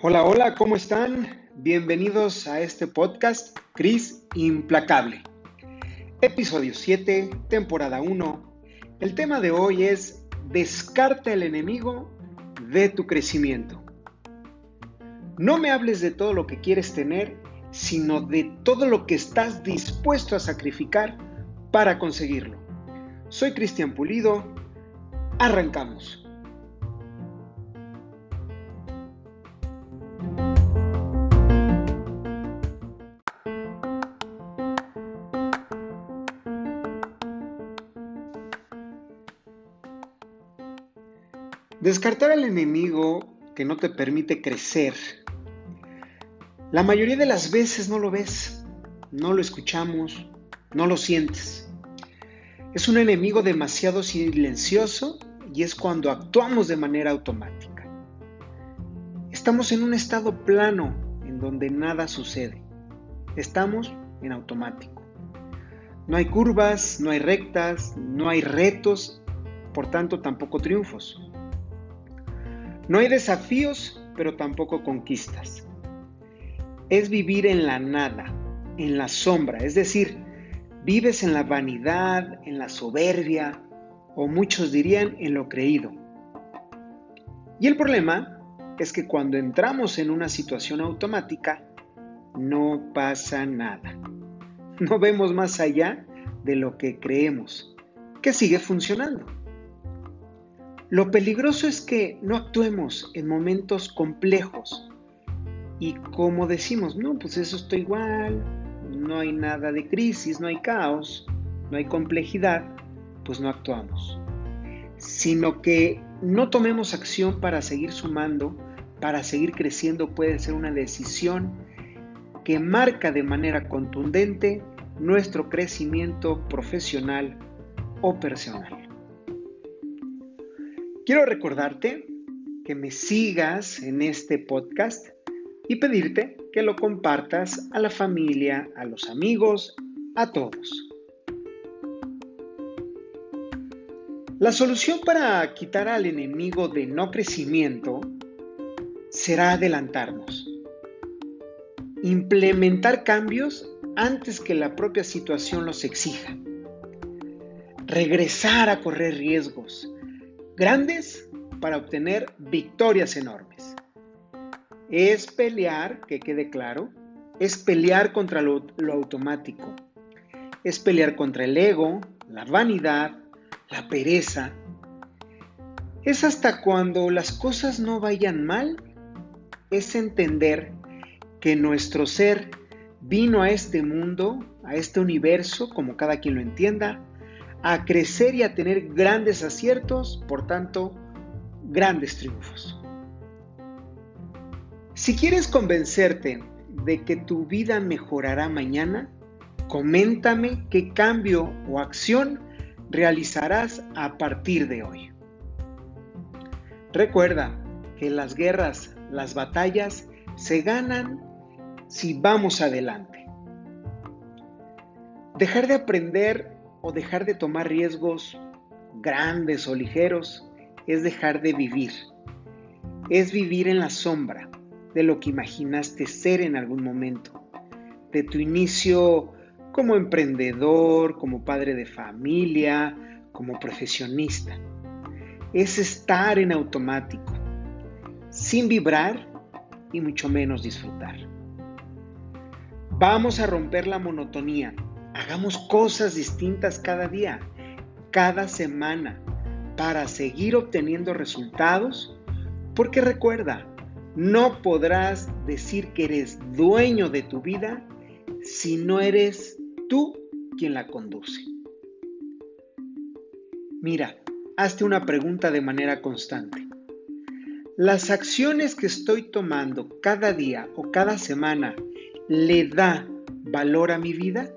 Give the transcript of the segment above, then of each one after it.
Hola, hola, ¿cómo están? Bienvenidos a este podcast Cris Implacable. Episodio 7, temporada 1. El tema de hoy es Descarta el enemigo de tu crecimiento. No me hables de todo lo que quieres tener, sino de todo lo que estás dispuesto a sacrificar para conseguirlo. Soy Cristian Pulido. Arrancamos. Descartar al enemigo que no te permite crecer. La mayoría de las veces no lo ves, no lo escuchamos, no lo sientes. Es un enemigo demasiado silencioso y es cuando actuamos de manera automática. Estamos en un estado plano en donde nada sucede. Estamos en automático. No hay curvas, no hay rectas, no hay retos, por tanto tampoco triunfos. No hay desafíos, pero tampoco conquistas. Es vivir en la nada, en la sombra, es decir, vives en la vanidad, en la soberbia, o muchos dirían en lo creído. Y el problema es que cuando entramos en una situación automática, no pasa nada. No vemos más allá de lo que creemos, que sigue funcionando. Lo peligroso es que no actuemos en momentos complejos y como decimos, no, pues eso está igual, no hay nada de crisis, no hay caos, no hay complejidad, pues no actuamos. Sino que no tomemos acción para seguir sumando, para seguir creciendo puede ser una decisión que marca de manera contundente nuestro crecimiento profesional o personal. Quiero recordarte que me sigas en este podcast y pedirte que lo compartas a la familia, a los amigos, a todos. La solución para quitar al enemigo de no crecimiento será adelantarnos, implementar cambios antes que la propia situación los exija, regresar a correr riesgos, grandes para obtener victorias enormes. Es pelear, que quede claro, es pelear contra lo, automático, es pelear contra el ego, la vanidad, la pereza. Es hasta cuando las cosas no vayan mal, es entender que nuestro ser vino a este mundo, a este universo, como cada quien lo entienda, a crecer y a tener grandes aciertos, por tanto, grandes triunfos. Si quieres convencerte de que tu vida mejorará mañana, coméntame qué cambio o acción realizarás a partir de hoy. Recuerda que las guerras, las batallas, se ganan si vamos adelante. Dejar de aprender o dejar de tomar riesgos grandes o ligeros es dejar de vivir. Es vivir en la sombra de lo que imaginaste ser en algún momento, de tu inicio como emprendedor, como padre de familia, como profesionista. Es estar en automático, sin vibrar y mucho menos disfrutar. Vamos a romper la monotonía Hagamos cosas distintas cada día, cada semana, para seguir obteniendo resultados, porque recuerda, no podrás decir que eres dueño de tu vida si no eres tú quien la conduce. Mira, hazte una pregunta de manera constante. ¿Las acciones que estoy tomando cada día o cada semana le da valor a mi vida?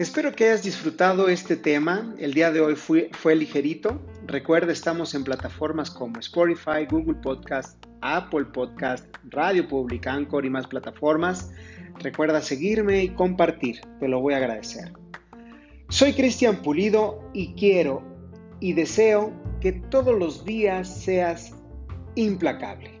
Espero que hayas disfrutado este tema. El día de hoy fue, ligerito. Recuerda, estamos en plataformas como Spotify, Google Podcast, Apple Podcast, Radio Public, Anchor y más plataformas. Recuerda seguirme y compartir. Te lo voy a agradecer. Soy Cristian Pulido y quiero y deseo que todos los días seas implacable.